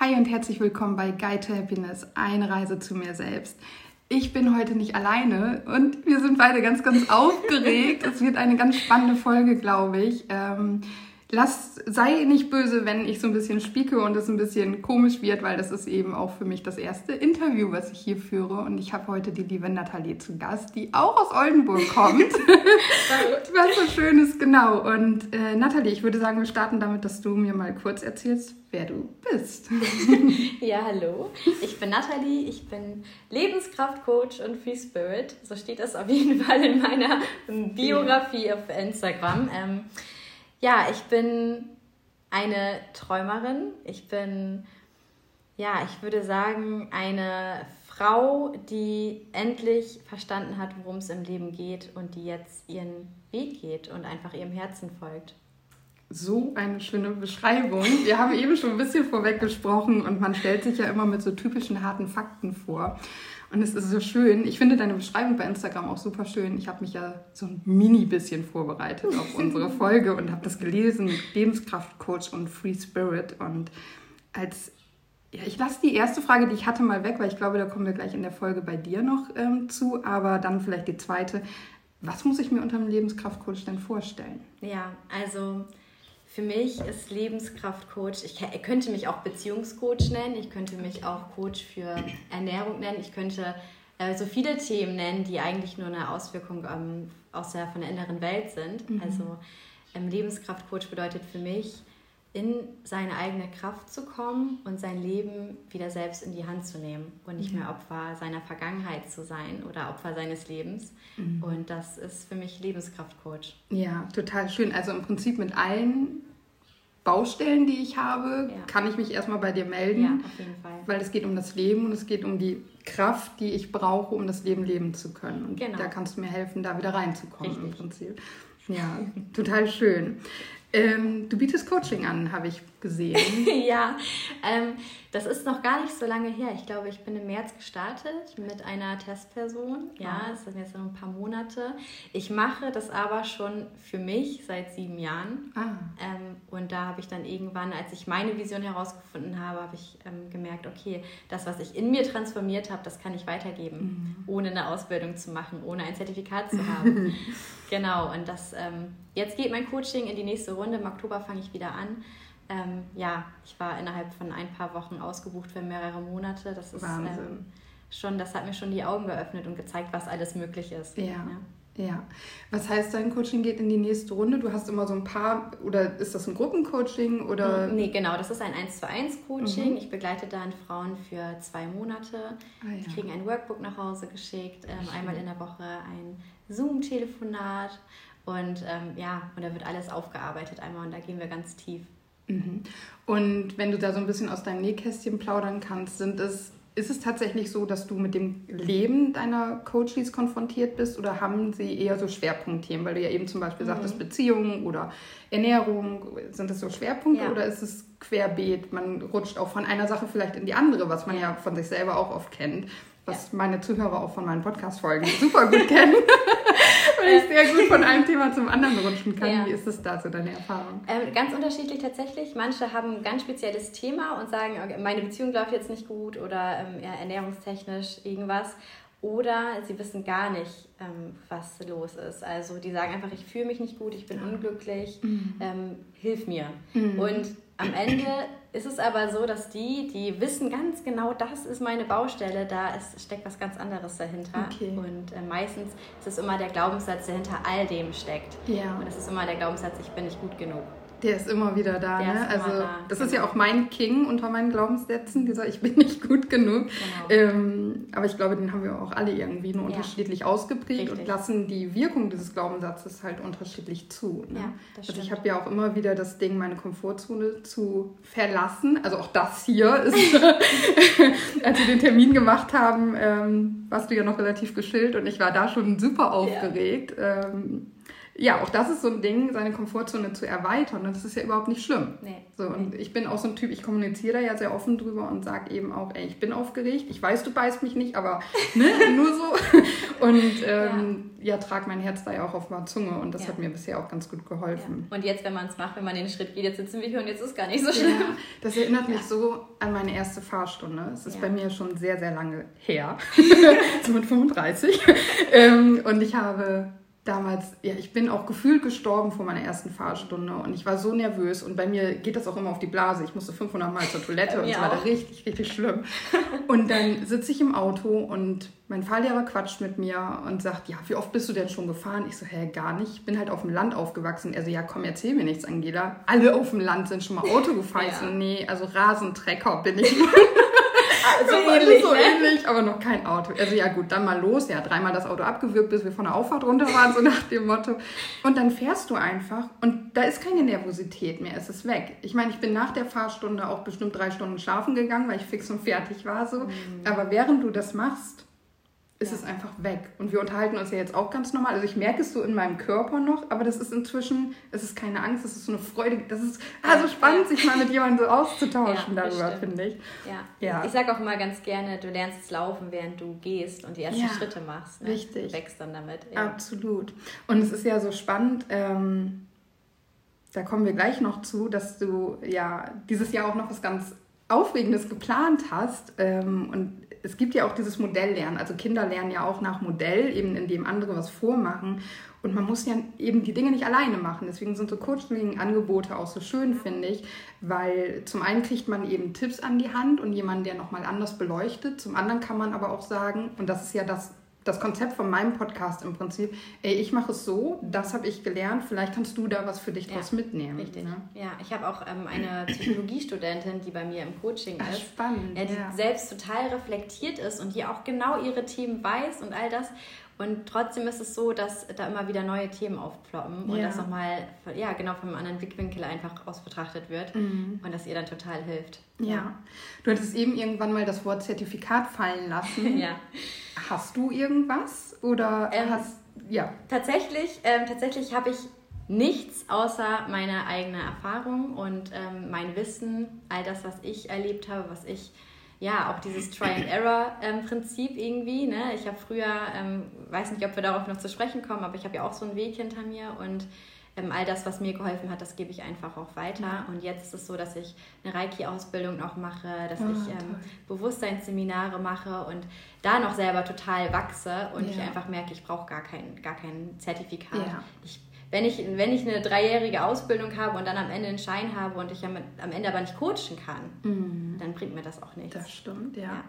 Hi und herzlich willkommen bei Guide to Happiness, eine Reise zu mir selbst. Ich bin heute nicht alleine und wir sind beide ganz, ganz aufgeregt. es wird eine ganz spannende Folge, glaube ich. Ähm, lass, sei nicht böse, wenn ich so ein bisschen spieke und es ein bisschen komisch wird, weil das ist eben auch für mich das erste Interview, was ich hier führe. Und ich habe heute die liebe Nathalie zu Gast, die auch aus Oldenburg kommt. was so schön ist, genau. Und äh, Nathalie, ich würde sagen, wir starten damit, dass du mir mal kurz erzählst, wer du bist. ja, hallo. Ich bin Nathalie, ich bin Lebenskraftcoach und Free Spirit. So steht das auf jeden Fall in meiner Biografie auf Instagram. Ähm, ja, ich bin eine Träumerin. Ich bin, ja, ich würde sagen, eine Frau, die endlich verstanden hat, worum es im Leben geht und die jetzt ihren Weg geht und einfach ihrem Herzen folgt. So eine schöne Beschreibung. Wir haben eben schon ein bisschen vorweg gesprochen und man stellt sich ja immer mit so typischen harten Fakten vor. Und es ist so schön. Ich finde deine Beschreibung bei Instagram auch super schön. Ich habe mich ja so ein mini bisschen vorbereitet auf unsere Folge und habe das gelesen. Lebenskraftcoach und Free Spirit. Und als ja, ich lasse die erste Frage, die ich hatte, mal weg, weil ich glaube, da kommen wir gleich in der Folge bei dir noch ähm, zu. Aber dann vielleicht die zweite. Was muss ich mir unter einem Lebenskraftcoach denn vorstellen? Ja, also für mich ist Lebenskraftcoach, ich könnte mich auch Beziehungscoach nennen, ich könnte mich auch Coach für Ernährung nennen, ich könnte äh, so viele Themen nennen, die eigentlich nur eine Auswirkung ähm, aus der, von der inneren Welt sind. Mhm. Also ähm, Lebenskraftcoach bedeutet für mich, in seine eigene Kraft zu kommen und sein Leben wieder selbst in die Hand zu nehmen und nicht mehr Opfer seiner Vergangenheit zu sein oder Opfer seines Lebens. Mhm. Und das ist für mich Lebenskraftcoach. Ja, total schön. Also im Prinzip mit allen Baustellen, die ich habe, ja. kann ich mich erstmal bei dir melden. Ja, auf jeden Fall. Weil es geht um das Leben und es geht um die Kraft, die ich brauche, um das Leben leben zu können. Und genau. da kannst du mir helfen, da wieder reinzukommen Richtig. im Prinzip. Ja, total schön. Ähm, du bietest Coaching an, habe ich gesehen. ja, ähm, das ist noch gar nicht so lange her. Ich glaube, ich bin im März gestartet mit einer Testperson. Ja, es sind jetzt noch ein paar Monate. Ich mache das aber schon für mich seit sieben Jahren. Ah. Ähm, und da habe ich dann irgendwann, als ich meine Vision herausgefunden habe, habe ich ähm, gemerkt, okay, das, was ich in mir transformiert habe, das kann ich weitergeben, mhm. ohne eine Ausbildung zu machen, ohne ein Zertifikat zu haben. genau, und das ähm, jetzt geht mein Coaching in die nächste Runde. Im Oktober fange ich wieder an. Ähm, ja, ich war innerhalb von ein paar Wochen ausgebucht für mehrere Monate. Das ist ähm, schon, das hat mir schon die Augen geöffnet und gezeigt, was alles möglich ist. Ja. ja. Ja. Was heißt, dein Coaching geht in die nächste Runde? Du hast immer so ein paar, oder ist das ein Gruppencoaching? Oder? Mm, nee, genau, das ist ein 1 zu 1 Coaching. Mhm. Ich begleite dann Frauen für zwei Monate. Ah, ja. Die kriegen ein Workbook nach Hause geschickt, ähm, einmal in der Woche ein Zoom-Telefonat und ähm, ja, und da wird alles aufgearbeitet einmal und da gehen wir ganz tief. Mhm. Und wenn du da so ein bisschen aus deinem Nähkästchen plaudern kannst, sind es, ist es tatsächlich so, dass du mit dem Leben deiner Coaches konfrontiert bist oder haben sie eher so Schwerpunktthemen? Weil du ja eben zum Beispiel mhm. sagtest, Beziehungen oder Ernährung, sind das so Schwerpunkte ja. oder ist es querbeet? Man rutscht auch von einer Sache vielleicht in die andere, was man ja, von sich selber auch oft kennt was meine Zuhörer auch von meinen Podcast-Folgen super gut kennen, weil ich sehr gut von einem Thema zum anderen rutschen kann. Ja. Wie ist das da so deine Erfahrung? Ähm, ganz unterschiedlich tatsächlich. Manche haben ein ganz spezielles Thema und sagen, okay, meine Beziehung läuft jetzt nicht gut oder ähm, ja, ernährungstechnisch irgendwas. Oder sie wissen gar nicht, ähm, was los ist. Also die sagen einfach, ich fühle mich nicht gut, ich bin unglücklich, mhm. ähm, hilf mir. Mhm. Und am Ende ist es aber so, dass die, die wissen ganz genau, das ist meine Baustelle, da ist, steckt was ganz anderes dahinter. Okay. Und äh, meistens ist es immer der Glaubenssatz, der hinter all dem steckt. Ja. Und es ist immer der Glaubenssatz, ich bin nicht gut genug. Der ist immer wieder da, der ne? also da. das genau. ist ja auch mein King unter meinen Glaubenssätzen, dieser ich bin nicht gut genug. Genau. Ähm, aber ich glaube, den haben wir auch alle irgendwie nur ja. unterschiedlich ausgeprägt Richtig. und lassen die Wirkung dieses Glaubenssatzes halt unterschiedlich zu. Ne? Ja, also ich habe ja auch immer wieder das Ding, meine Komfortzone zu verlassen. Also auch das hier ist, als wir den Termin gemacht haben, ähm, warst du ja noch relativ geschillt und ich war da schon super aufgeregt. Ja. Ähm, ja, auch das ist so ein Ding, seine Komfortzone zu erweitern. Und das ist ja überhaupt nicht schlimm. Nee. So, und ich bin auch so ein Typ, ich kommuniziere da ja sehr offen drüber und sage eben auch, ey, ich bin aufgeregt. Ich weiß, du beißt mich nicht, aber ne, nur so. und ähm, ja. ja. trag mein Herz da ja auch auf meiner Zunge und das ja. hat mir bisher auch ganz gut geholfen. Ja. Und jetzt, wenn man es macht, wenn man den Schritt geht, jetzt sitzen wir hier und jetzt ist es gar nicht so schlimm. das erinnert mich so an meine erste Fahrstunde. Es ist bei mir schon sehr, sehr lange her. so mit 35. ähm, und ich habe damals, ja, ich bin auch gefühlt gestorben vor meiner ersten Fahrstunde und ich war so nervös und bei mir geht das auch immer auf die Blase. Ich musste 500 Mal zur Toilette und es war richtig, richtig schlimm. Und dann sitze ich im Auto und mein Fahrlehrer quatscht mit mir und sagt, ja, wie oft bist du denn schon gefahren? Ich so, hä, gar nicht. Ich bin halt auf dem Land aufgewachsen. Er so, ja, komm, erzähl mir nichts, Angela. Alle auf dem Land sind schon mal Auto gefahren. Ja. Ich so, nee, also Rasentrecker bin ich. so ähnlich, so ne? ähnlich, aber noch kein Auto. Also ja gut, dann mal los. Ja, dreimal das Auto abgewürgt, bis wir von der Auffahrt runter waren, so nach dem Motto. Und dann fährst du einfach und da ist keine Nervosität mehr, es ist weg. Ich meine, ich bin nach der Fahrstunde auch bestimmt drei Stunden schlafen gegangen, weil ich fix und fertig war so. Mhm. Aber während du das machst, ist ja. es einfach weg. Und wir unterhalten uns ja jetzt auch ganz normal. Also ich merke es so in meinem Körper noch, aber das ist inzwischen, es ist keine Angst, es ist so eine Freude. Das ist also spannend, ja. sich mal mit jemandem so auszutauschen ja, darüber, finde ich. Ja. ja. Ich sage auch immer ganz gerne, du lernst laufen, während du gehst und die ersten Schritte machst. Ne? Richtig. Du wächst dann damit. Absolut. Und es ist ja so spannend, ähm, da kommen wir gleich noch zu, dass du ja dieses Jahr auch noch was ganz Aufregendes geplant hast. Ähm, und es gibt ja auch dieses Modelllernen. Also Kinder lernen ja auch nach Modell, eben indem andere was vormachen. Und man muss ja eben die Dinge nicht alleine machen. Deswegen sind so Coaching-Angebote auch so schön, finde ich, weil zum einen kriegt man eben Tipps an die Hand und jemanden, der nochmal anders beleuchtet. Zum anderen kann man aber auch sagen, und das ist ja das, das Konzept von meinem Podcast im Prinzip, ey, ich mache es so, das habe ich gelernt, vielleicht kannst du da was für dich ja, draus mitnehmen. Richtig. Ne? Ja, ich habe auch ähm, eine Psychologiestudentin, die bei mir im Coaching Ach, ist. Spannend. Ja, die ja. selbst total reflektiert ist und die auch genau ihre Themen weiß und all das. Und trotzdem ist es so, dass da immer wieder neue Themen aufploppen und ja. das nochmal, ja, genau vom anderen Blickwinkel einfach aus betrachtet wird mhm. und das ihr dann total hilft. Ja. ja. Du hattest eben irgendwann mal das Wort Zertifikat fallen lassen. ja. Hast du irgendwas oder ähm, hast, ja. Tatsächlich, ähm, tatsächlich habe ich nichts außer meine eigene Erfahrung und ähm, mein Wissen, all das, was ich erlebt habe, was ich ja, auch dieses Try-and-Error-Prinzip ähm, irgendwie. Ne? Ich habe früher, ähm, weiß nicht, ob wir darauf noch zu sprechen kommen, aber ich habe ja auch so einen Weg hinter mir und ähm, all das, was mir geholfen hat, das gebe ich einfach auch weiter. Ja. Und jetzt ist es so, dass ich eine Reiki-Ausbildung noch mache, dass oh, ich ähm, Bewusstseinsseminare mache und da noch selber total wachse und ja. ich einfach merke, ich brauche gar kein, gar kein Zertifikat. Ja. Ich wenn ich, wenn ich eine dreijährige Ausbildung habe und dann am Ende einen Schein habe und ich am Ende aber nicht coachen kann, mhm. dann bringt mir das auch nichts. Das stimmt, ja. ja.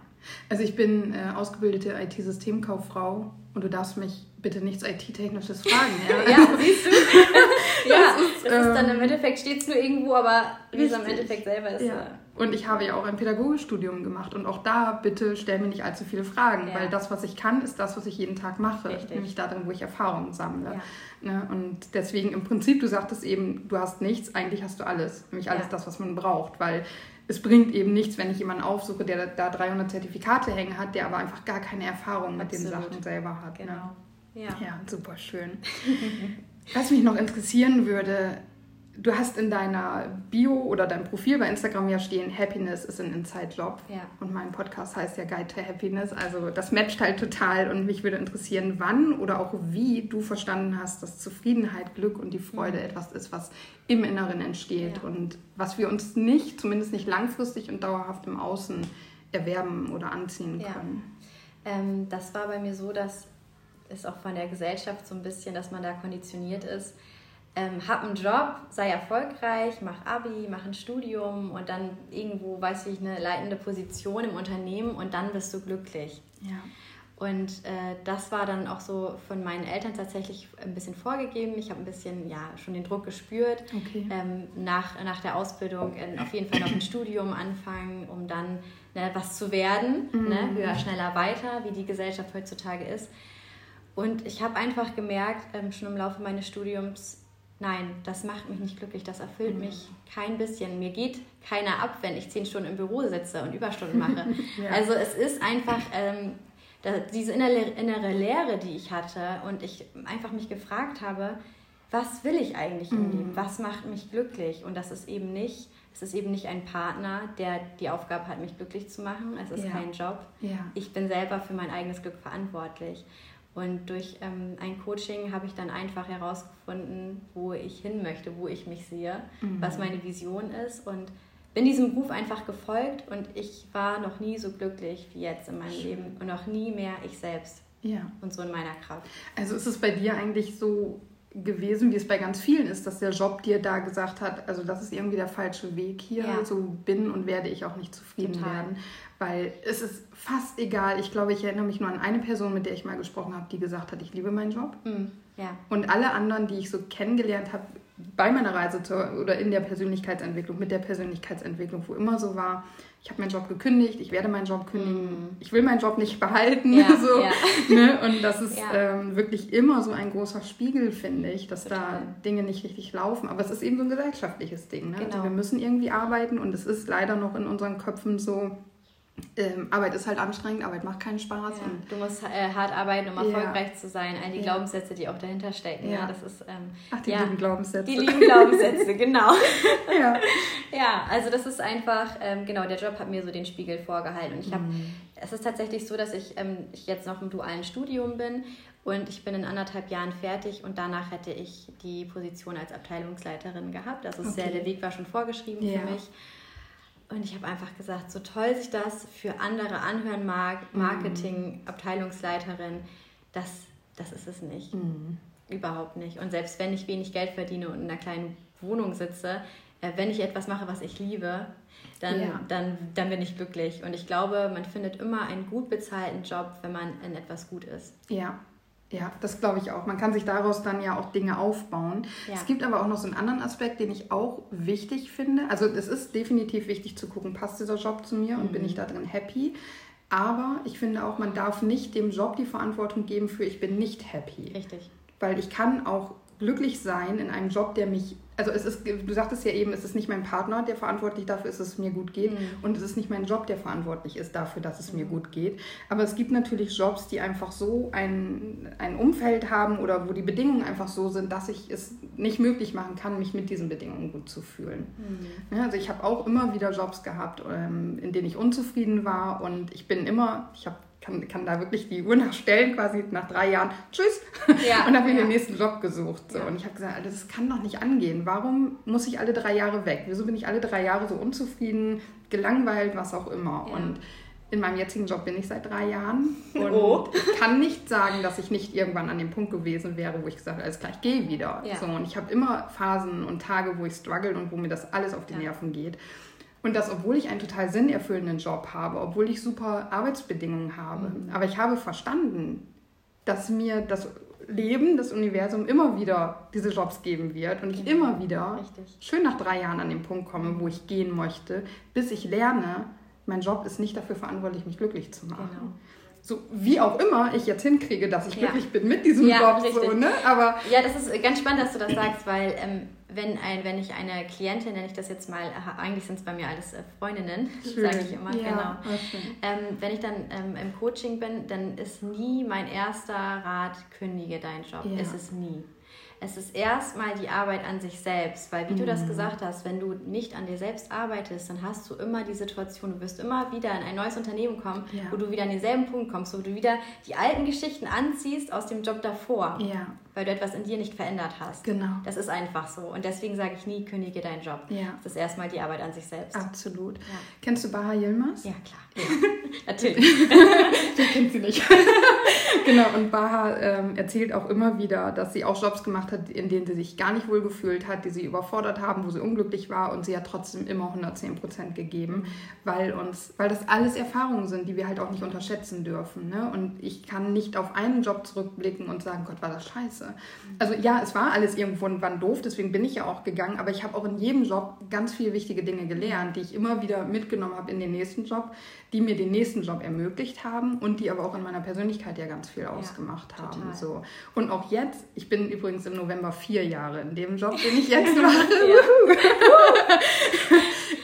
Also ich bin äh, ausgebildete IT-Systemkauffrau und du darfst mich bitte nichts IT-Technisches fragen. Ja, ja siehst du? ja, das ist, das ist dann im Endeffekt steht es nur irgendwo, aber wie es am Endeffekt selber ist. Ja. Und ich habe ja auch ein Pädagogikstudium gemacht und auch da bitte stell mir nicht allzu viele Fragen, ja. weil das, was ich kann, ist das, was ich jeden Tag mache, Richtig. nämlich darin, wo ich Erfahrungen sammle. Ja. Ne? Und deswegen im Prinzip, du sagtest eben, du hast nichts, eigentlich hast du alles, nämlich alles das, was man braucht, weil es bringt eben nichts, wenn ich jemanden aufsuche, der da 300 Zertifikate hängen hat, der aber einfach gar keine Erfahrung mit Absolut. den Sachen selber hat. Ne? Genau. Ne? Ja. ja, super schön. Was mich noch interessieren würde, du hast in deiner Bio oder deinem Profil bei Instagram ja stehen, Happiness ist ein Inside-Job. Ja. Und mein Podcast heißt ja Guide to Happiness. Also das matcht halt total und mich würde interessieren, wann oder auch wie du verstanden hast, dass Zufriedenheit, Glück und die Freude mhm. etwas ist, was im Inneren entsteht ja. und was wir uns nicht, zumindest nicht langfristig und dauerhaft im Außen erwerben oder anziehen können. Ja. Ähm, das war bei mir so, dass es auch von der Gesellschaft so ein bisschen, dass man da konditioniert ist, ähm, hab einen Job, sei erfolgreich, mach Abi, mach ein Studium und dann irgendwo, weiß ich, eine leitende Position im Unternehmen und dann bist du glücklich. Ja. Und äh, das war dann auch so von meinen Eltern tatsächlich ein bisschen vorgegeben. Ich habe ein bisschen ja schon den Druck gespürt. Okay. Ähm, nach, nach der Ausbildung äh, auf jeden Fall noch ein Studium anfangen, um dann ne, was zu werden. Mhm. Ne, höher, schneller, weiter, wie die Gesellschaft heutzutage ist. Und ich habe einfach gemerkt, ähm, schon im Laufe meines Studiums, nein, das macht mich nicht glücklich, das erfüllt mhm. mich kein bisschen. Mir geht keiner ab, wenn ich zehn Stunden im Büro sitze und Überstunden mache. ja. Also es ist einfach ähm, da, diese innere, innere Leere, die ich hatte und ich einfach mich gefragt habe, was will ich eigentlich im mhm. Leben? Was macht mich glücklich? Und das ist eben nicht, es ist eben nicht ein Partner, der die Aufgabe hat, mich glücklich zu machen. Es ist ja. kein Job. Ja. Ich bin selber für mein eigenes Glück verantwortlich. Und durch ähm, ein Coaching habe ich dann einfach herausgefunden, wo ich hin möchte, wo ich mich sehe, mhm. was meine Vision ist und bin diesem Ruf einfach gefolgt und ich war noch nie so glücklich wie jetzt in meinem Schön. Leben und noch nie mehr ich selbst. Ja. Und so in meiner Kraft. Also ist es bei dir eigentlich so gewesen, wie es bei ganz vielen ist, dass der Job dir da gesagt hat, also das ist irgendwie der falsche Weg hier, ja. so bin und werde ich auch nicht zufrieden Total. werden. Weil es ist fast egal. Ich glaube, ich erinnere mich nur an eine Person, mit der ich mal gesprochen habe, die gesagt hat, ich liebe meinen Job. Mhm. Ja. Und alle anderen, die ich so kennengelernt habe, bei meiner Reise zur, oder in der Persönlichkeitsentwicklung, mit der Persönlichkeitsentwicklung, wo immer so war, ich habe meinen Job gekündigt, ich werde meinen Job kündigen, mhm. ich will meinen Job nicht behalten. Ja, so, ja. Ne? Und das ist ja. ähm, wirklich immer so ein großer Spiegel, finde ich, dass Total. da Dinge nicht richtig laufen. Aber es ist eben so ein gesellschaftliches Ding. Ne? Also genau. Also wir müssen irgendwie arbeiten und es ist leider noch in unseren Köpfen so, ähm, Arbeit ist halt anstrengend, Arbeit macht keinen Spaß. Ja, du musst äh, hart arbeiten, um erfolgreich zu sein. All die ja. Glaubenssätze, die auch dahinter stecken. Ja. das ist, ähm, Ach, die lieben Glaubenssätze. Die lieben Glaubenssätze, genau. ja. ja, also das ist einfach, ähm, genau, der Job hat mir so den Spiegel vorgehalten. Und ich habe, mhm. es ist tatsächlich so, dass ich, ähm, ich jetzt noch im dualen Studium bin und ich bin in anderthalb Jahren fertig und danach hätte ich die Position als Abteilungsleiterin gehabt. Also okay. der Weg war schon vorgeschrieben für mich. Und ich habe einfach gesagt, so toll sich das für andere anhören mag, mhm. Marketing, Abteilungsleiterin, das, das ist es nicht. Mhm. Überhaupt nicht. Und selbst wenn ich wenig Geld verdiene und in einer kleinen Wohnung sitze, äh, wenn ich etwas mache, was ich liebe, dann, ja. dann, dann bin ich glücklich. Und ich glaube, man findet immer einen gut bezahlten Job, wenn man in etwas gut ist. Ja, ja, das glaube ich auch. Man kann sich daraus dann ja auch Dinge aufbauen. Ja. Es gibt aber auch noch so einen anderen Aspekt, den ich auch wichtig finde. Also es ist definitiv wichtig zu gucken, passt dieser Job zu mir mhm. und bin ich da drin happy. Aber ich finde auch, man darf nicht dem Job die Verantwortung geben für ich bin nicht happy. Richtig. Weil ich kann auch glücklich sein in einem Job, der mich also es ist, du sagtest ja eben, es ist nicht mein Partner, der verantwortlich dafür ist, dass es mir gut geht. Mhm. Und es ist nicht mein Job, der verantwortlich ist dafür, dass es mhm. mir gut geht. Aber es gibt natürlich Jobs, die einfach so ein, ein Umfeld haben oder wo die Bedingungen einfach so sind, dass ich es nicht möglich machen kann, mich mit diesen Bedingungen gut zu fühlen. Mhm. Ja, also ich habe auch immer wieder Jobs gehabt, ähm, in denen ich unzufrieden war und ich bin immer, ich habe kann, kann da wirklich die Uhr nachstellen, quasi nach drei Jahren, tschüss, ja, und habe mir ja. den nächsten Job gesucht. So. Ja. Und ich habe gesagt, Alter, das kann doch nicht angehen. Warum muss ich alle drei Jahre weg? Wieso bin ich alle drei Jahre so unzufrieden, gelangweilt, was auch immer? Und in meinem jetzigen Job bin ich seit drei Jahren und oh. ich kann nicht sagen, dass ich nicht irgendwann an dem Punkt gewesen wäre, wo ich gesagt habe, alles klar, ich gehe wieder. So, und ich habe immer Phasen und Tage, wo ich struggle und wo mir das alles auf die Nerven geht. Und das, obwohl ich einen total sinnerfüllenden Job habe, obwohl ich super Arbeitsbedingungen habe. Mhm. Aber ich habe verstanden, dass mir das Leben, das Universum immer wieder diese Jobs geben wird und ich genau. immer wieder Richtig. schön nach drei Jahren an den Punkt komme, wo ich gehen möchte, bis ich lerne, mein Job ist nicht dafür verantwortlich, mich glücklich zu machen. Genau. So wie auch immer ich jetzt hinkriege, dass ich ja. glücklich bin mit diesem ja, Job. So, ne? Aber ja, das ist ganz spannend, dass du das sagst, weil ähm, wenn, ein, wenn ich eine Klientin, nenne ich das jetzt mal, eigentlich sind es bei mir alles äh, Freundinnen, sage ich immer, ja, genau. Ähm, wenn ich dann ähm, im Coaching bin, dann ist nie mein erster Rat, kündige deinen Job. Ja. Ist es nie es ist erstmal die Arbeit an sich selbst, weil wie mhm. du das mhm. gesagt hast, wenn du nicht an dir selbst arbeitest, dann hast du immer die Situation, du wirst immer wieder in ein neues Unternehmen kommen, ja. wo du wieder an denselben Punkt kommst, wo du wieder die alten Geschichten anziehst aus dem Job davor, ja. Weil du etwas in dir nicht verändert hast. Genau. Das ist einfach so und deswegen sage ich nie, kündige deinen Job. Ja. Das ist erstmal die Arbeit an sich selbst. Absolut. Ja. Kennst du Baha Yilmaz? Ja, klar. Natürlich. Die kennt sie nicht. genau, und Baha ähm, erzählt auch immer wieder, dass sie auch Jobs gemacht hat, in denen sie sich gar nicht wohl gefühlt hat, die sie überfordert haben, wo sie unglücklich war und sie hat trotzdem immer 110 Prozent gegeben, weil uns, weil das alles Erfahrungen sind, die wir halt auch nicht unterschätzen dürfen. Ne? Und ich kann nicht auf einen Job zurückblicken und sagen, Gott, war das scheiße. Also ja, es war alles irgendwo wann doof, deswegen bin ich ja auch gegangen, aber ich habe auch in jedem Job ganz viele wichtige Dinge gelernt, die ich immer wieder mitgenommen habe in den nächsten Job die mir den nächsten Job ermöglicht haben und die aber auch in meiner Persönlichkeit ja ganz viel ausgemacht ja, haben. So. Und auch jetzt, ich bin übrigens im November vier Jahre in dem Job, den ich jetzt mache.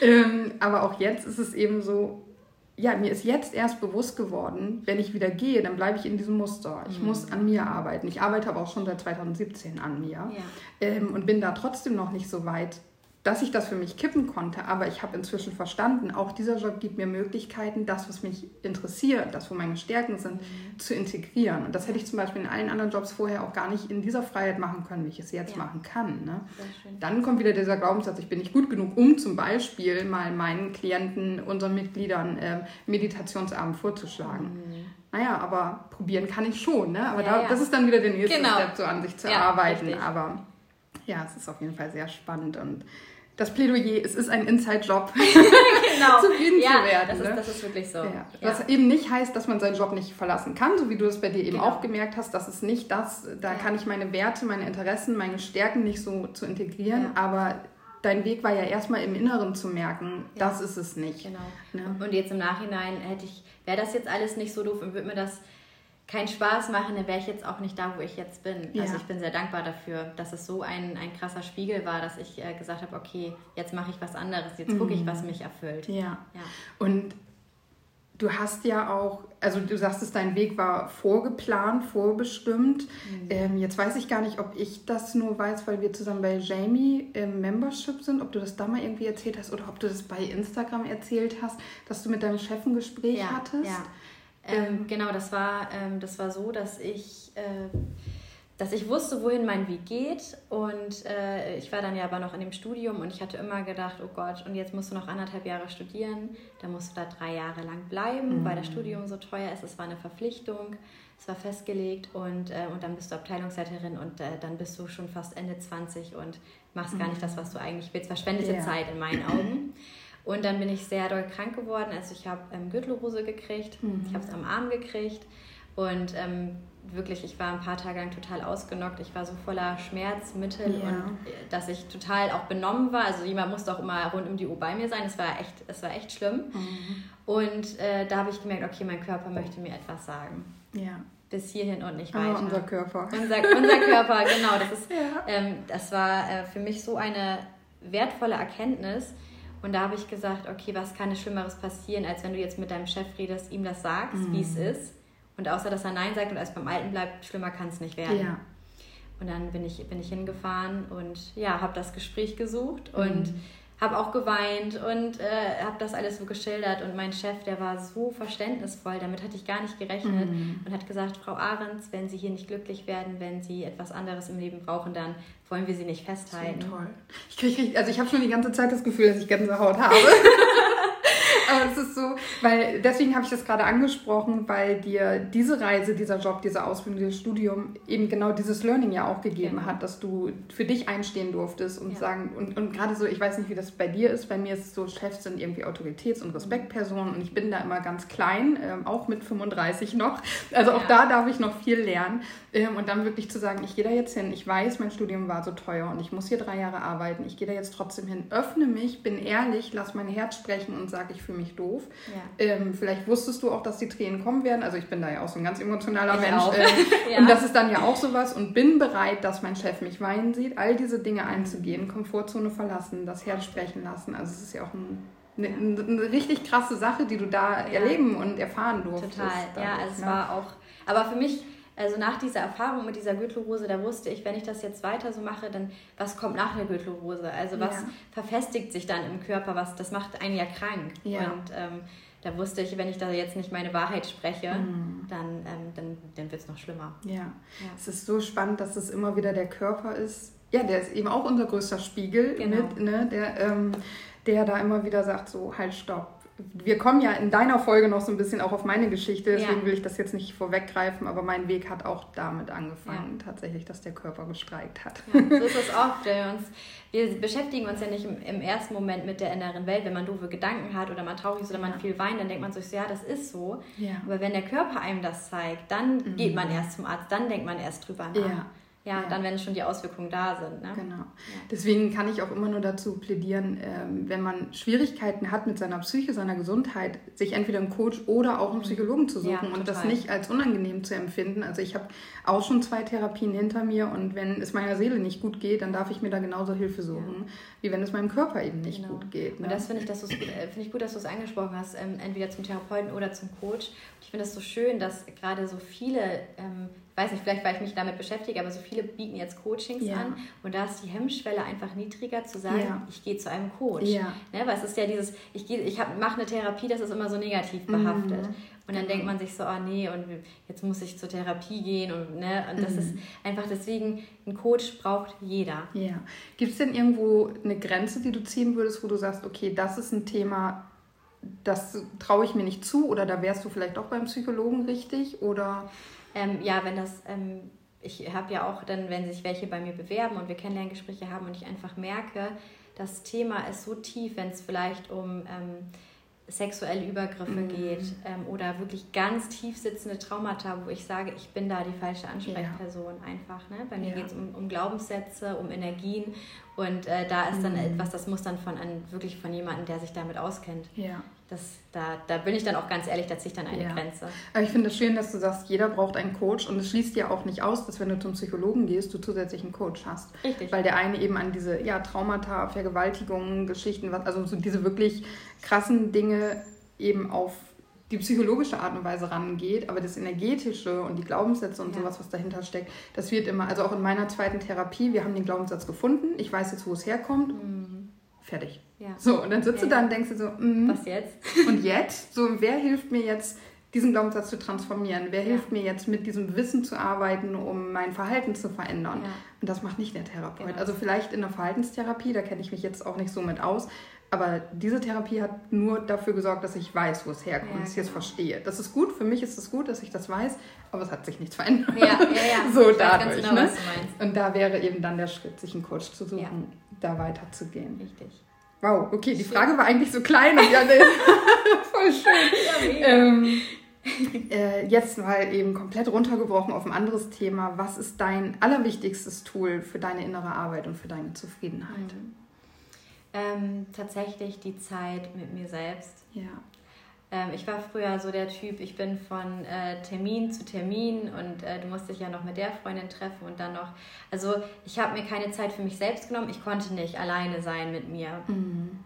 ähm, aber auch jetzt ist es eben so, ja, mir ist jetzt erst bewusst geworden, wenn ich wieder gehe, dann bleibe ich in diesem Muster. Ich mhm. muss an mir arbeiten. Ich arbeite aber auch schon seit 2017 an mir ja. ähm, und bin da trotzdem noch nicht so weit, dass ich das für mich kippen konnte, aber ich habe inzwischen verstanden, auch dieser Job gibt mir Möglichkeiten, das, was mich interessiert, das, wo meine Stärken sind, mhm. zu integrieren. Und das hätte ich zum Beispiel in allen anderen Jobs vorher auch gar nicht in dieser Freiheit machen können, wie ich es jetzt ja. machen kann. Ne? Dann kommt wieder dieser Glaubenssatz, ich bin nicht gut genug, um zum Beispiel mal meinen Klienten, unseren Mitgliedern äh, Meditationsabend vorzuschlagen. Mhm. Naja, aber probieren kann ich schon. Ne? Aber ja, da, das ist dann wieder der nächste genau. Step, so an sich zu arbeiten. Richtig. Aber ja, es ist auf jeden Fall sehr spannend und das Plädoyer, es ist ein Inside-Job, genau. zufrieden ja, zu werden. Das, ne? ist, das ist wirklich so. Ja. Was ja. eben nicht heißt, dass man seinen Job nicht verlassen kann, so wie du es bei dir eben genau. auch gemerkt hast, das ist nicht das, da kann ich meine Werte, meine Interessen, meine Stärken nicht so zu integrieren, aber dein Weg war ja erstmal im Inneren zu merken, das ist es nicht. Genau. Ne? Und jetzt im Nachhinein hätte ich, wäre das jetzt alles nicht so doof und würde mir das keinen Spaß machen, dann wäre ich jetzt auch nicht da, wo ich jetzt bin. Ja. Also ich bin sehr dankbar dafür, dass es so ein, ein krasser Spiegel war, dass ich äh, gesagt habe, okay, jetzt mache ich was anderes, jetzt gucke ich, was mhm. mich erfüllt. Ja. ja. Und du hast ja auch, also du sagst es, dein Weg war vorgeplant, vorbestimmt. Mhm. Ähm, jetzt weiß ich gar nicht, ob ich das nur weiß, weil wir zusammen bei Jamie im Membership sind, ob du das da mal irgendwie erzählt hast oder ob du das bei Instagram erzählt hast, dass du mit deinem Chef ein Gespräch ja, hattest. Ja. Ähm, genau, das war, ähm, das war so, dass ich, äh, dass ich wusste, wohin mein Weg geht. Und äh, ich war dann ja aber noch in dem Studium und ich hatte immer gedacht, oh Gott, und jetzt musst du noch anderthalb Jahre studieren. Da musst du da drei Jahre lang bleiben, mhm. weil das Studium so teuer ist. Es war eine Verpflichtung, es war festgelegt und, äh, und dann bist du Abteilungsleiterin und äh, dann bist du schon fast Ende 20 und machst mhm. gar nicht das, was du eigentlich willst. Verschwendete ja. Zeit in meinen Augen. Und dann bin ich sehr doll krank geworden. Also ich habe ähm, Gürtelrose gekriegt, mhm. ich habe es am Arm gekriegt und ähm, wirklich, ich war ein paar Tage lang total ausgenockt. Ich war so voller Schmerzmittel ja. und äh, dass ich total auch benommen war. Also jemand musste auch immer rund um die Uhr bei mir sein. Es war echt, es war echt schlimm. Mhm. Und äh, da habe ich gemerkt, okay, mein Körper möchte mir etwas sagen. Ja. Bis hierhin und nicht weiter. Oh, unser Körper. Unser, unser Körper, genau. Das, ist, ja. ähm, das war äh, für mich so eine wertvolle Erkenntnis, und da habe ich gesagt, okay, was kann es Schlimmeres passieren, als wenn du jetzt mit deinem Chef redest, ihm das sagst, mhm. wie es ist. Und außer dass er Nein sagt und alles beim Alten bleibt, schlimmer kann es nicht werden. Ja. Und dann bin ich, bin ich hingefahren und ja, habe das Gespräch gesucht mhm. und habe auch geweint und äh, habe das alles so geschildert. Und mein Chef, der war so verständnisvoll, damit hatte ich gar nicht gerechnet mhm. und hat gesagt, Frau Ahrens, wenn Sie hier nicht glücklich werden, wenn Sie etwas anderes im Leben brauchen, dann wollen wir Sie nicht festhalten. Toll. Ich krieg, also ich habe schon die ganze Zeit das Gefühl, dass ich Gänsehaut habe. Aber es ist so, weil deswegen habe ich das gerade angesprochen, weil dir diese Reise, dieser Job, diese Ausbildung, dieses Studium eben genau dieses Learning ja auch gegeben ja. hat, dass du für dich einstehen durftest und ja. sagen, und, und gerade so, ich weiß nicht, wie das bei dir ist, bei mir ist es so, Chefs sind irgendwie Autoritäts- und Respektpersonen und ich bin da immer ganz klein, ähm, auch mit 35 noch. Also auch ja. da darf ich noch viel lernen. Ähm, und dann wirklich zu sagen, ich gehe da jetzt hin, ich weiß, mein Studium war so teuer und ich muss hier drei Jahre arbeiten, ich gehe da jetzt trotzdem hin, öffne mich, bin ehrlich, lass mein Herz sprechen und sage, ich fühle mich doof. Ja. Ähm, vielleicht wusstest du auch, dass die Tränen kommen werden. Also ich bin da ja auch so ein ganz emotionaler ich Mensch. Ähm, ja. Und das ist dann ja auch sowas und bin bereit, dass mein Chef mich weinen sieht, all diese Dinge einzugehen, Komfortzone verlassen, das Herz sprechen lassen. Also es ist ja auch ein eine, eine, richtig krasse Sache, die du da ja. erleben und erfahren durftest. Total, ja, also es ne? war auch, aber für mich also nach dieser Erfahrung mit dieser Gürtelrose, da wusste ich, wenn ich das jetzt weiter so mache, dann was kommt nach der Gürtelrose? Also was ja. verfestigt sich dann im Körper? Was das macht einen ja krank. Ja. Und ähm, da wusste ich, wenn ich da jetzt nicht meine Wahrheit spreche, mhm. dann, ähm, dann, dann wird es noch schlimmer. Ja. ja. es ist so spannend, dass es immer wieder der Körper ist. Ja, der ist eben auch unser größter Spiegel, genau. mit, ne? der, ähm, der da immer wieder sagt, so, halt, stopp wir kommen ja in deiner Folge noch so ein bisschen auch auf meine Geschichte, deswegen ja. will ich das jetzt nicht vorweggreifen, aber mein Weg hat auch damit angefangen, ja. tatsächlich, dass der Körper gestreikt hat. Ja, so ist es oft. Wir, uns, wir beschäftigen uns ja nicht im, im, ersten Moment mit der inneren Welt. Wenn man doofe Gedanken hat oder man traurig ist oder man viel weint, dann denkt man sich so, ja, das ist so. Aber wenn der Körper einem das zeigt, dann mhm. geht man erst zum Arzt, dann denkt man erst drüber nach ja, ja, dann, wenn schon die Auswirkungen da sind. Ne? Genau. Deswegen kann ich auch immer nur dazu plädieren, ähm, wenn man Schwierigkeiten hat mit seiner Psyche, seiner Gesundheit, sich entweder einen Coach oder auch einen Psychologen zu suchen und das nicht als unangenehm zu empfinden. Also ich habe auch schon zwei Therapien hinter mir und wenn es meiner Seele nicht gut geht, dann darf ich mir da genauso Hilfe suchen, wie wenn es meinem Körper eben nicht genau. gut geht. Ne? Und das finde ich, dass äh, find ich gut, dass du es angesprochen hast, ähm, entweder zum Therapeuten oder zum Coach. Und ich finde es so schön, dass gerade so viele ähm, weiß nicht, vielleicht weil ich mich damit beschäftige, aber so viele bieten jetzt Coachings ja. an und da ist die Hemmschwelle einfach niedriger zu sagen, ja. ich gehe zu einem Coach. Ja. Ne, weil es ist ja dieses, ich, ich mache eine Therapie, das ist immer so negativ behaftet. Mhm. Und dann denkt man sich so, ah oh nee, und jetzt muss ich zur Therapie gehen und ne, und das mhm. ist einfach deswegen, ein Coach braucht jeder. Ja. Gibt es denn irgendwo eine Grenze, die du ziehen würdest, wo du sagst, okay, das ist ein Thema, das traue ich mir nicht zu oder da wärst du vielleicht auch beim Psychologen richtig oder? Ähm, ja, wenn das, ähm, ich habe ja auch dann, wenn sich welche bei mir bewerben und wir Kennenlerngespräche haben und ich einfach merke, das Thema ist so tief, wenn es vielleicht um ähm, sexuelle Übergriffe mhm. geht ähm, oder wirklich ganz tief sitzende Traumata, wo ich sage, ich bin da die falsche Ansprechperson ja. einfach. Ne? Bei mir ja. geht es um, um Glaubenssätze, um Energien und äh, da ist dann mhm. etwas, das muss dann von an, wirklich von jemandem, der sich damit auskennt. Ja. Das, da, da bin ich dann auch ganz ehrlich, da ziehe ich dann eine ja. Grenze. Aber ich finde es schön, dass du sagst, jeder braucht einen Coach und es schließt ja auch nicht aus, dass wenn du zum Psychologen gehst, du zusätzlich einen Coach hast. Richtig. Weil der eine eben an diese ja, Traumata, Vergewaltigungen, Geschichten, also so diese wirklich krassen Dinge eben auf die psychologische Art und Weise rangeht, aber das Energetische und die Glaubenssätze und ja. sowas, was dahinter steckt, das wird immer, also auch in meiner zweiten Therapie, wir haben den Glaubenssatz gefunden, ich weiß jetzt, wo es herkommt, mhm. Fertig. Ja. So, und dann sitzt ja. du da und denkst dir so, mm, was jetzt? Und jetzt? So, wer hilft mir jetzt, diesen Glaubenssatz zu transformieren? Wer hilft mir jetzt, mit diesem Wissen zu arbeiten, um mein Verhalten zu verändern? Und das macht nicht der Therapeut. Genau. Also vielleicht in der Verhaltenstherapie, da kenne ich mich jetzt auch nicht so mit aus, aber diese Therapie hat nur dafür gesorgt, dass ich weiß, wo es herkommt, ja, dass ich es genau. verstehe. Das ist gut, für mich ist es gut, dass ich das weiß, aber es hat sich nichts verändert. Ja, ja, ja. so ich dadurch. Genau, ne? Und da wäre eben dann der Schritt, sich einen Coach zu suchen, ja. Da weiterzugehen. Richtig. Wow, okay, die Frage war eigentlich so klein und ja, voll schön. Ja, ähm, äh, jetzt mal eben komplett runtergebrochen auf ein anderes Thema. Was ist dein allerwichtigstes Tool für deine innere Arbeit und für deine Zufriedenheit? Mhm. Ähm, tatsächlich die Zeit mit mir selbst. Ja. Ähm, ich war früher so der Typ, ich bin von äh, Termin zu Termin und äh, du musst dich ja noch mit der Freundin treffen und dann noch. Also ich habe mir keine Zeit für mich selbst genommen. Ich konnte nicht alleine sein mit mir. Mhm.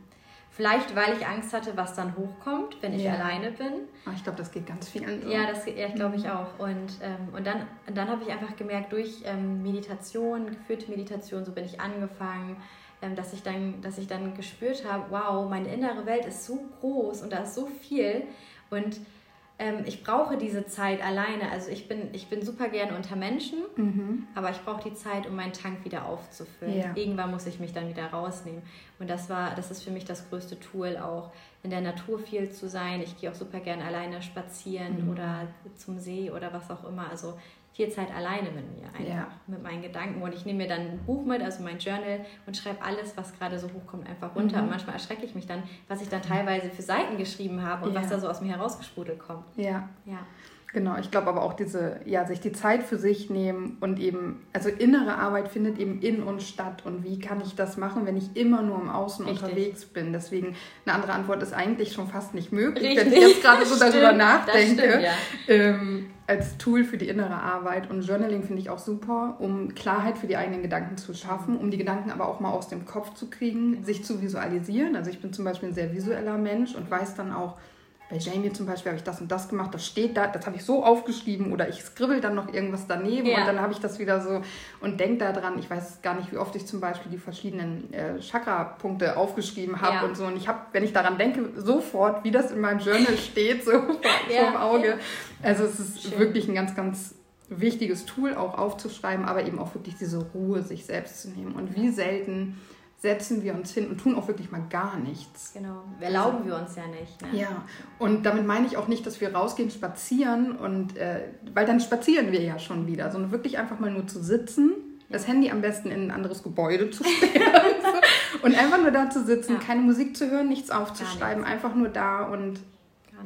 Vielleicht, weil ich Angst hatte, was dann hochkommt, wenn ich ja. alleine bin. Oh, ich glaube, das geht ganz vielen so. Ja, das ja, glaube ich mhm. auch. Und, ähm, und dann, dann habe ich einfach gemerkt, durch ähm, Meditation, geführte Meditation, so bin ich angefangen, dass, ich dann, dass ich dann gespürt habe, wow, meine innere Welt ist so groß und da ist so viel und ähm, ich brauche diese Zeit alleine. Also ich bin, ich bin super gerne unter Menschen, mhm. aber ich brauche die Zeit, um meinen Tank wieder aufzufüllen. Ja. Irgendwann muss ich mich dann wieder rausnehmen. Und das war, das ist für mich das größte Tool auch, in der Natur viel zu sein. Ich gehe auch super gerne alleine spazieren mhm. oder zum See oder was auch immer. Also viel Zeit alleine mit mir, einfach ja. mit meinen Gedanken. Und ich nehme mir dann ein Buch mit, also mein Journal, und schreibe alles, was gerade so hochkommt, einfach runter. Mhm. Und manchmal erschrecke ich mich dann, was ich dann teilweise für Seiten geschrieben habe und ja. was da so aus mir herausgesprudelt kommt. Ja. Ja. Genau, ich glaube aber auch diese, ja, sich die Zeit für sich nehmen und eben, also innere Arbeit findet eben in uns statt. Und wie kann ich das machen, wenn ich immer nur im Außen Richtig. unterwegs bin? Deswegen eine andere Antwort ist eigentlich schon fast nicht möglich, Richtig. wenn ich jetzt gerade so darüber nachdenke. Stimmt, ja. ähm, als Tool für die innere Arbeit. Und Journaling finde ich auch super, um Klarheit für die eigenen Gedanken zu schaffen, um die Gedanken aber auch mal aus dem Kopf zu kriegen, sich zu visualisieren. Also ich bin zum Beispiel ein sehr visueller Mensch und weiß dann auch, bei Jamie zum Beispiel habe ich das und das gemacht, das steht da, das habe ich so aufgeschrieben oder ich skribbel dann noch irgendwas daneben ja. und dann habe ich das wieder so und denke daran, ich weiß gar nicht, wie oft ich zum Beispiel die verschiedenen äh, Chakra-Punkte aufgeschrieben habe ja. und so und ich habe, wenn ich daran denke, sofort, wie das in meinem Journal steht, so vor, ja. dem Auge. Also es ist Schön. wirklich ein ganz, ganz wichtiges Tool auch aufzuschreiben, aber eben auch wirklich diese Ruhe sich selbst zu nehmen und wie selten setzen wir uns hin und tun auch wirklich mal gar nichts. Genau, erlauben also, wir uns ja nicht. Ne? Ja, und damit meine ich auch nicht, dass wir rausgehen, spazieren und, äh, weil dann spazieren wir ja schon wieder, sondern wirklich einfach mal nur zu sitzen, ja. das Handy am besten in ein anderes Gebäude zu stellen und einfach nur da zu sitzen, ja. keine Musik zu hören, nichts aufzuschreiben, einfach nur da und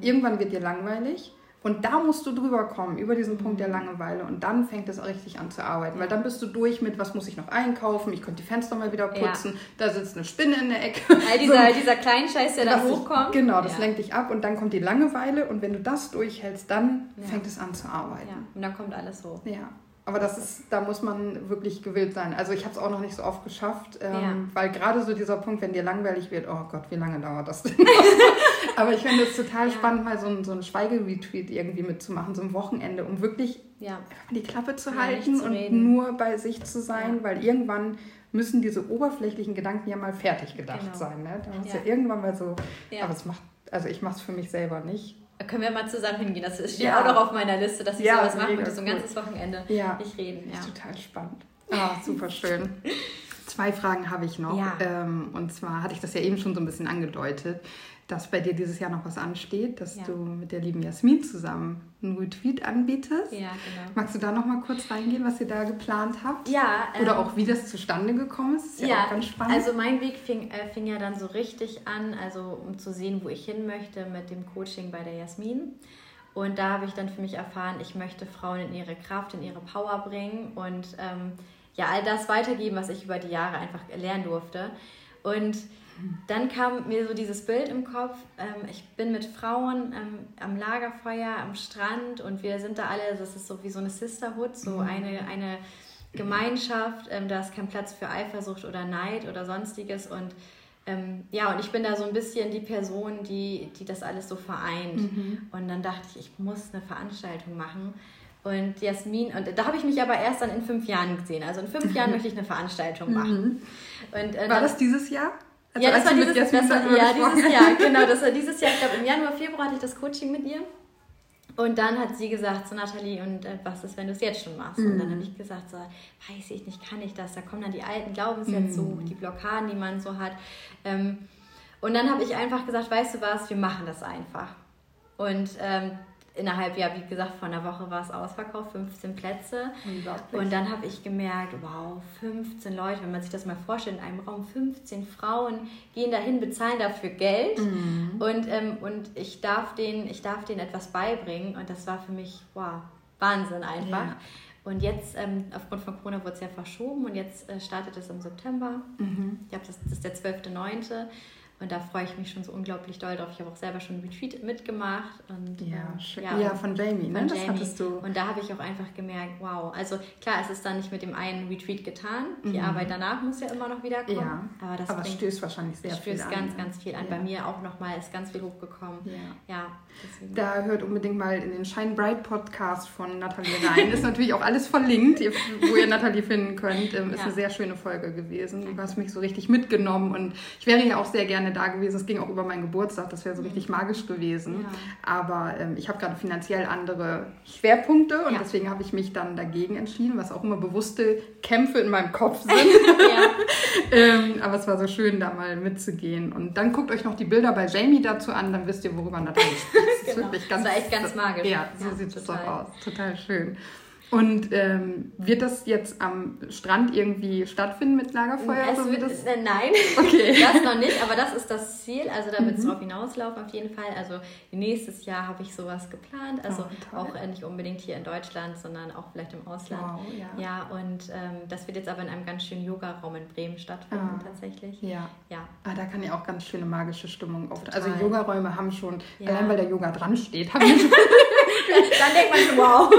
irgendwann wird dir langweilig. Und da musst du drüber kommen, über diesen Punkt der Langeweile. Und dann fängt es richtig an zu arbeiten. Weil dann bist du durch mit, was muss ich noch einkaufen? Ich könnte die Fenster mal wieder putzen. Ja. Da sitzt eine Spinne in der Ecke. All dieser, so. dieser Kleinscheiß, der da hochkommt. genau, das ja. lenkt dich ab. Und dann kommt die Langeweile. Und wenn du das durchhältst, dann ja. fängt es an zu arbeiten. Ja. Und dann kommt alles hoch. Ja. Aber das ist, da muss man wirklich gewillt sein. Also ich habe es auch noch nicht so oft geschafft, ähm, ja. weil gerade so dieser Punkt, wenn dir langweilig wird, oh Gott, wie lange dauert das denn? Aber ich finde es total ja. spannend, mal so ein, so ein Schweigeretreat irgendwie mitzumachen, so ein Wochenende, um wirklich ja. die Klappe zu ja, halten zu und reden. nur bei sich zu sein, weil irgendwann müssen diese oberflächlichen Gedanken ja mal fertig gedacht genau. sein. Ne? Da muss ja. irgendwann mal so, aber es macht, also ich mache es für mich selber nicht. Da können wir mal zusammen hingehen. Das steht ja. auch noch auf meiner Liste, dass ich sowas mache, und so ein ganzes Wochenende ja. nicht reden. Ja. Total spannend. Ah, super schön. Zwei Fragen habe ich noch. Ja. Ähm, und zwar hatte ich das ja eben schon so ein bisschen angedeutet dass bei dir dieses Jahr noch was ansteht, dass ja. du mit der lieben Jasmin zusammen einen Retweet anbietest. Ja, genau. Magst du da noch mal kurz reingehen, was ihr da geplant habt? Ja. Oder ähm, auch wie das zustande gekommen ist? ist ja, ja, auch ganz spannend. Also mein Weg fing, äh, fing ja dann so richtig an, also um zu sehen, wo ich hin möchte mit dem Coaching bei der Jasmin. Und da habe ich dann für mich erfahren, ich möchte Frauen in ihre Kraft, in ihre Power bringen und ähm, ja, all das weitergeben, was ich über die Jahre einfach lernen durfte. Und dann kam mir so dieses Bild im Kopf, ähm, ich bin mit Frauen ähm, am Lagerfeuer, am Strand und wir sind da alle, das ist so wie so eine Sisterhood, so mhm. eine, eine Gemeinschaft, ähm, da ist kein Platz für Eifersucht oder Neid oder sonstiges und ähm, ja, und ich bin da so ein bisschen die Person, die, die das alles so vereint. Mhm. Und dann dachte ich, ich muss eine Veranstaltung machen. Und Jasmin, und da habe ich mich aber erst dann in fünf Jahren gesehen. Also in fünf Jahren möchte ich eine Veranstaltung machen. Mhm. Und, äh, War das dieses Jahr? Also ja, das war dieses, das war, ja, dieses Jahr, genau, das war dieses Jahr, ich glaube im Januar, Februar hatte ich das Coaching mit ihr. Und dann hat sie gesagt zu Nathalie, und äh, was ist, wenn du es jetzt schon machst? Mhm. Und dann habe ich gesagt, so, weiß ich nicht, kann ich das? Da kommen dann die alten Glaubenssätze mhm. so, die Blockaden, die man so hat. Ähm, und dann habe ich einfach gesagt, weißt du was, wir machen das einfach. Und ähm, innerhalb, ja, wie gesagt, von einer Woche war es ausverkauft, 15 Plätze. Und dann habe ich gemerkt, wow, 15 Leute, wenn man sich das mal vorstellt, in einem Raum 15 Frauen gehen dahin, bezahlen dafür Geld mhm. und, ähm, und ich, darf denen, ich darf denen etwas beibringen und das war für mich, wow, Wahnsinn einfach. Ja. Und jetzt, ähm, aufgrund von Corona, wurde es ja verschoben und jetzt äh, startet es im September. Mhm. Ich glaube, das, das ist der 12.9. Und da freue ich mich schon so unglaublich doll drauf. Ich habe auch selber schon ein Retreat mitgemacht. Und, ja, ähm, ja, ja, von Jamie, ne? Von das Jamie. hattest du. Und da habe ich auch einfach gemerkt, wow. Also klar, es ist dann nicht mit dem einen Retreat getan. Die mhm. Arbeit danach muss ja immer noch wieder kommen. Ja, aber das aber bringt, stößt wahrscheinlich sehr viel stößt ganz, ganz viel an. Ja. Bei mir auch nochmal ist ganz viel hochgekommen. Ja. ja da hört unbedingt mal in den Shine Bright Podcast von Nathalie rein. ist natürlich auch alles verlinkt, wo ihr Nathalie finden könnt. Ähm, ist eine sehr schöne Folge gewesen. Du hast mich so richtig mitgenommen und ich wäre ja auch sehr gerne da gewesen. Es ging auch über meinen Geburtstag, das wäre so richtig magisch gewesen. Ja. Aber ähm, ich habe gerade finanziell andere Schwerpunkte und ja. deswegen habe ich mich dann dagegen entschieden, was auch immer bewusste Kämpfe in meinem Kopf sind. ähm, aber es war so schön, da mal mitzugehen. Und dann guckt euch noch die Bilder bei Jamie dazu an, dann wisst ihr, worüber Natalie spricht. Das ist genau. wirklich ganz, das war echt ganz magisch. Ja, so sieht es doch aus. Total schön. Und ähm, wird das jetzt am Strand irgendwie stattfinden mit Lagerfeuer? Es wird, das? Äh, nein, okay. das noch nicht, aber das ist das Ziel. Also da wird es mhm. drauf hinauslaufen auf jeden Fall. Also nächstes Jahr habe ich sowas geplant. Also oh, auch äh, nicht unbedingt hier in Deutschland, sondern auch vielleicht im Ausland. Wow, ja. ja, und ähm, das wird jetzt aber in einem ganz schönen Yoga-Raum in Bremen stattfinden ah, tatsächlich. Ja. ja. Ah, da kann ja auch ganz schöne magische Stimmung oft. Also Yoga-Räume haben schon, ja. allein weil der Yoga dran steht, haben schon Dann denkt man schon, wow.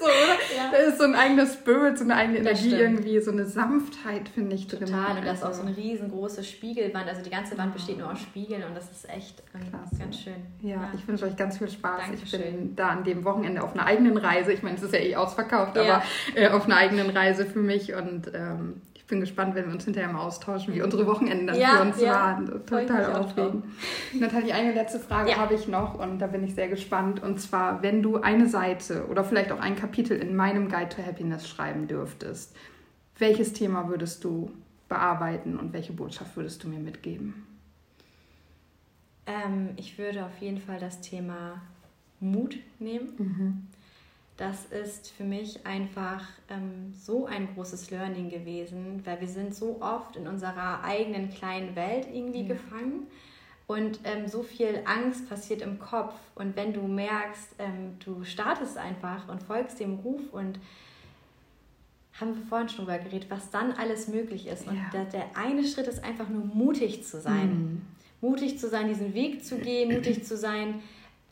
So, oder? Ja. Da ist so ein eigenes Spirit, so eine eigene Energie irgendwie, so eine Sanftheit, finde ich, drin. Total, und das ist auch so eine riesengroße Spiegelwand. Also die ganze Wand besteht nur aus Spiegeln und das ist echt ähm, ganz schön. Ja, ja. ich wünsche euch ganz viel Spaß. Dankeschön. Ich bin da an dem Wochenende auf einer eigenen Reise. Ich meine, es ist ja eh ausverkauft, ja. aber äh, auf einer eigenen Reise für mich und ähm, bin gespannt, wenn wir uns hinterher mal austauschen, wie unsere Wochenenden dann ja, für uns ja. waren. Total aufregend. Nathalie, eine letzte Frage ja. habe ich noch und da bin ich sehr gespannt. Und zwar, wenn du eine Seite oder vielleicht auch ein Kapitel in meinem Guide to Happiness schreiben dürftest, welches Thema würdest du bearbeiten und welche Botschaft würdest du mir mitgeben? Ähm, ich würde auf jeden Fall das Thema Mut nehmen. Mhm das ist für mich einfach ähm, so ein großes Learning gewesen, weil wir sind so oft in unserer eigenen kleinen Welt irgendwie ja. gefangen und ähm, so viel Angst passiert im Kopf. Und wenn du merkst, ähm, du startest einfach und folgst dem Ruf und haben wir vorhin schon drüber geredet, was dann alles möglich ist. Und ja. der, der, eine Schritt ist einfach nur mutig zu sein. Mhm. Mutig zu sein, diesen Weg zu gehen, mutig zu sein,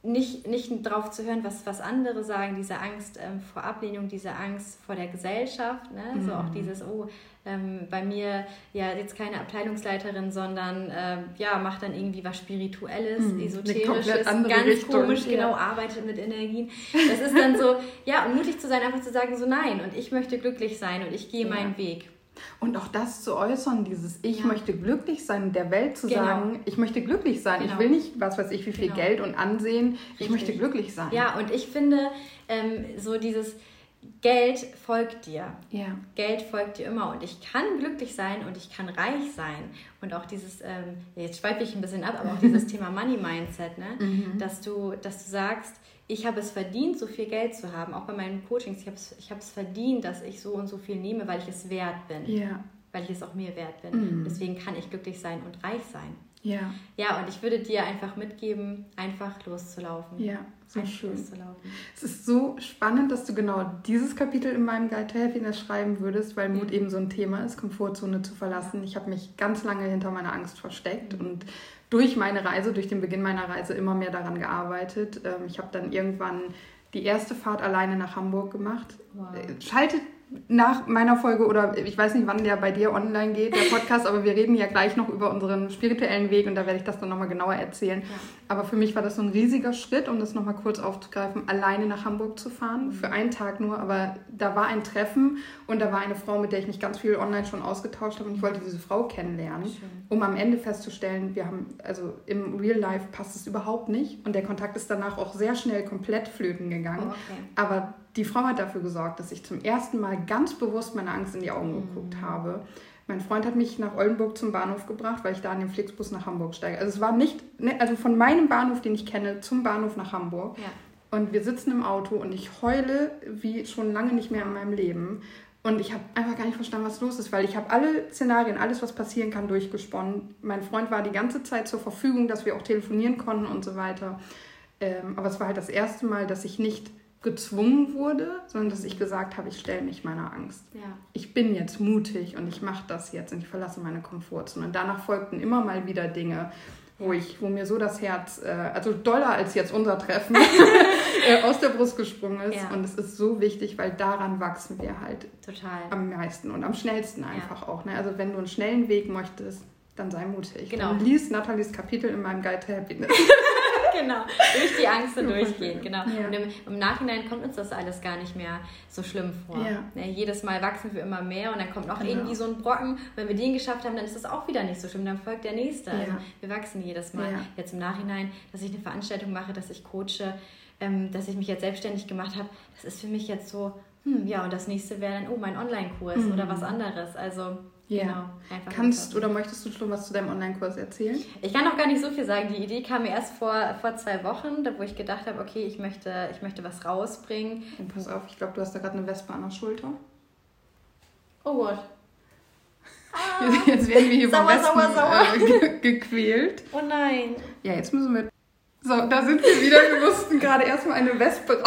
nicht, nicht drauf zu hören, was, was andere sagen, diese Angst ähm, vor Ablehnung, diese Angst vor der Gesellschaft, ne? Mhm. so auch dieses, oh, ähm, bei mir ja jetzt keine Abteilungsleiterin, sondern äh, ja, macht dann irgendwie was Spirituelles, mhm. Esoterisches, ganz Richtung. komisch, ja. genau, arbeitet mit Energien. Das ist dann so, ja, und mutig zu sein, einfach zu sagen, so nein, und ich möchte glücklich sein und ich gehe ja. meinen Weg. Und auch das zu äußern, dieses Ich ja. möchte glücklich sein, der Welt zu genau. sagen, ich möchte glücklich sein. Genau. Ich will nicht, was weiß ich, wie viel genau. Geld und Ansehen. Richtig. Ich möchte glücklich sein. Ja, und ich finde, ähm, so dieses Geld folgt dir. Ja. Geld folgt dir immer. Und ich kann glücklich sein und ich kann reich sein. Und auch dieses, ähm, jetzt schweife ich ein bisschen ab, aber auch dieses Thema Money Mindset, ne? Mhm. dass, du, dass du sagst, ich habe es verdient, so viel Geld zu haben, auch bei meinen Coachings. Ich habe es, ich habe es verdient, dass ich so und so viel nehme, weil ich es wert bin. Ja. Weil ich es auch mir wert bin. Mhm. Deswegen kann ich glücklich sein und reich sein. Ja. Ja, und ich würde dir einfach mitgeben, einfach loszulaufen. Ja, so schön. Loszulaufen. Es ist so spannend, dass du genau dieses Kapitel in meinem Guide to Happiness schreiben würdest, weil Mut mhm. eben so ein Thema ist, Komfortzone zu verlassen. Ich habe mich ganz lange hinter meiner Angst versteckt mhm. und durch meine Reise, durch den Beginn meiner Reise immer mehr daran gearbeitet. Ähm, ich habe dann irgendwann die erste Fahrt alleine nach Hamburg gemacht. Wow. Äh, schaltet nach meiner Folge oder ich weiß nicht, wann der bei dir online geht, der Podcast, aber wir reden ja gleich noch über unseren spirituellen Weg und da werde ich das dann nochmal genauer erzählen. Ja. Aber für mich war das so ein riesiger Schritt, um das nochmal kurz aufzugreifen, alleine nach Hamburg zu fahren, für einen Tag nur. Aber da war ein Treffen und da war eine Frau, mit der ich mich ganz viel online schon ausgetauscht habe und ich wollte diese Frau kennenlernen, Schön. um am Ende festzustellen, wir haben, also im Real Life passt es überhaupt nicht und der Kontakt ist danach auch sehr schnell komplett flöten gegangen. Oh, okay. Aber die Frau hat dafür gesorgt, dass ich zum ersten Mal ganz bewusst meine Angst in die Augen mhm. geguckt habe. Mein Freund hat mich nach Oldenburg zum Bahnhof gebracht, weil ich da an den Flixbus nach Hamburg steige. Also es war nicht, ne, also von meinem Bahnhof, den ich kenne, zum Bahnhof nach Hamburg. Ja. Und wir sitzen im Auto und ich heule wie schon lange nicht mehr in meinem Leben. Und ich habe einfach gar nicht verstanden, was los ist, weil ich habe alle Szenarien, alles, was passieren kann, durchgesponnen. Mein Freund war die ganze Zeit zur Verfügung, dass wir auch telefonieren konnten und so weiter. Ähm, aber es war halt das erste Mal, dass ich nicht gezwungen wurde, sondern dass ich gesagt habe, ich stelle mich meiner Angst. Ja. Ich bin jetzt mutig und ich mache das jetzt und ich verlasse meine Komfortzone. Und danach folgten immer mal wieder Dinge, wo ich, wo mir so das Herz, äh, also doller als jetzt unser Treffen, äh, aus der Brust gesprungen ist. Ja. Und es ist so wichtig, weil daran wachsen wir halt Total. am meisten und am schnellsten einfach ja. auch. Ne? Also wenn du einen schnellen Weg möchtest, dann sei mutig. Genau. Dann lies Nathalies Kapitel in meinem Guide to Happiness. genau, durch die Angst so durchgehen, genau. Ja. Und im, im, Nachhinein kommt uns das alles gar nicht mehr so schlimm vor. Ja. Ja, jedes Mal wachsen wir immer mehr und dann kommt noch genau. irgendwie so ein Brocken. Und wenn wir den geschafft haben, dann ist das auch wieder nicht so schlimm, dann folgt der nächste. Also wir wachsen jedes Mal. Jetzt im Nachhinein, dass ich eine Veranstaltung mache, dass ich coache, ähm, dass ich mich jetzt selbstständig gemacht habe, das ist für mich jetzt so, hm, ja, und das nächste wäre dann, oh, mein Online-Kurs mhm. oder was anderes. Also ja. Genau, Kannst oder möchtest du schon was zu deinem Online-Kurs erzählen? Ich kann noch gar nicht so viel sagen. Die Idee kam mir erst vor, vor zwei Wochen, wo ich gedacht habe, okay, ich möchte, ich möchte was rausbringen. Und pass auf, ich glaube, du hast da gerade eine Wespe an der Schulter. Oh Gott. Ah. Jetzt werden wir hier sauer, von Wespen sauer, sauer. Äh, gequält. Oh nein. Ja, jetzt müssen wir so, da sind wir wieder. Wir mussten gerade erstmal eine Wespe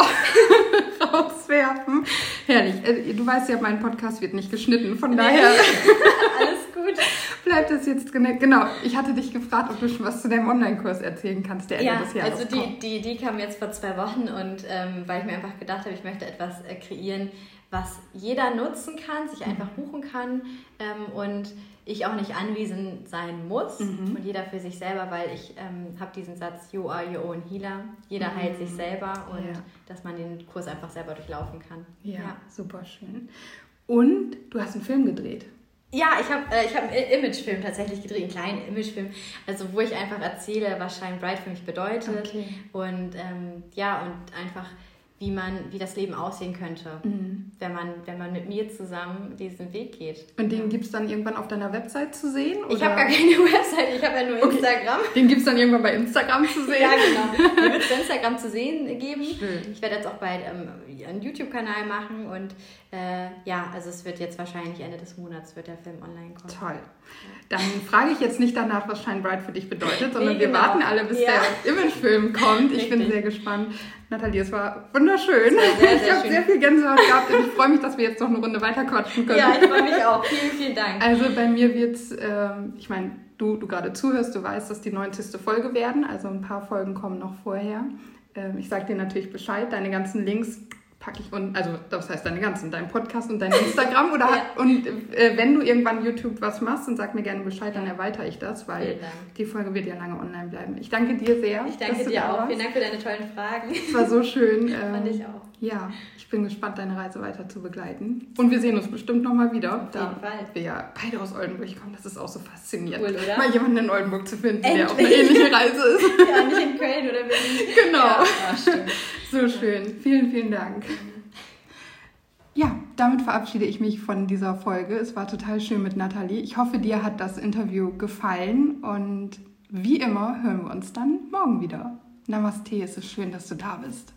rauswerfen. Herrlich. Äh, du weißt ja, mein Podcast wird nicht geschnitten, von daher. Alles gut. Bleibt das jetzt genau. Ich hatte dich gefragt, ob du schon was zu deinem Online-Kurs erzählen kannst, der Ende ja, des Jahres. Also die, die Idee kam jetzt vor zwei Wochen und ähm, weil ich mir einfach gedacht habe, ich möchte etwas äh, kreieren, was jeder nutzen kann, sich einfach buchen kann ähm, und ich auch nicht anwesend sein muss mhm. und jeder für sich selber, weil ich ähm, habe diesen Satz, you are your own healer. Jeder mhm. heilt sich selber und ja. dass man den Kurs einfach selber durchlaufen kann. Ja, ja. super schön. Und du hast einen Film gedreht. Ja, ich habe äh, hab einen Imagefilm tatsächlich gedreht, einen kleinen Imagefilm, also wo ich einfach erzähle, was Shine Bright für mich bedeutet okay. und ähm, ja und einfach wie man, wie das Leben aussehen könnte, mhm. wenn, man, wenn man mit mir zusammen diesen Weg geht. Und den gibt es dann irgendwann auf deiner Website zu sehen? Oder? Ich habe gar keine Website, ich habe ja nur okay. Instagram. Den gibt es dann irgendwann bei Instagram zu sehen? ja, genau. Den wird es bei Instagram zu sehen geben. Schön. Ich werde jetzt auch bald ähm, einen YouTube-Kanal machen und äh, ja, also es wird jetzt wahrscheinlich Ende des Monats wird der Film online kommen. Toll. Dann frage ich jetzt nicht danach, was Shine Bright für dich bedeutet, sondern nee, wir genau. warten alle, bis ja. der Imagefilm kommt. Ich Richtig. bin sehr gespannt. Nathalie, es war wunderschön. War sehr, sehr ich habe sehr viel Gänsehaut gehabt und ich freue mich, dass wir jetzt noch eine Runde weiter quatschen können. Ja, ich freue mich auch. Vielen, vielen Dank. Also bei mir wird es, ähm, ich meine, du, du gerade zuhörst, du weißt, dass die 90. Folge werden. Also ein paar Folgen kommen noch vorher. Ähm, ich sage dir natürlich Bescheid. Deine ganzen Links packe ich und also das heißt deine ganzen, dein Podcast und dein Instagram oder ja. und äh, wenn du irgendwann YouTube was machst, dann sag mir gerne Bescheid, dann erweitere ich das, weil die Folge wird ja lange online bleiben. Ich danke dir sehr. Ich danke dir auch. Vielen Dank für deine tollen Fragen. Es war so schön. Fand ich ähm, auch. Ja, ich bin gespannt, deine Reise weiter zu begleiten. Und wir sehen uns bestimmt nochmal wieder. Auf jeden Fall. Wir ja beide aus Oldenburg kommen. Das ist auch so faszinierend. Cool, oder? Mal jemanden in Oldenburg zu finden, Endlich. der auf eine ähnliche Reise ist. ja, nicht in Köln oder Berlin. Genau. Ja, so schön. Vielen, vielen Dank. Ja, damit verabschiede ich mich von dieser Folge. Es war total schön mit Nathalie. Ich hoffe, dir hat das Interview gefallen und wie immer hören wir uns dann morgen wieder. Namaste, es ist schön, dass du da bist.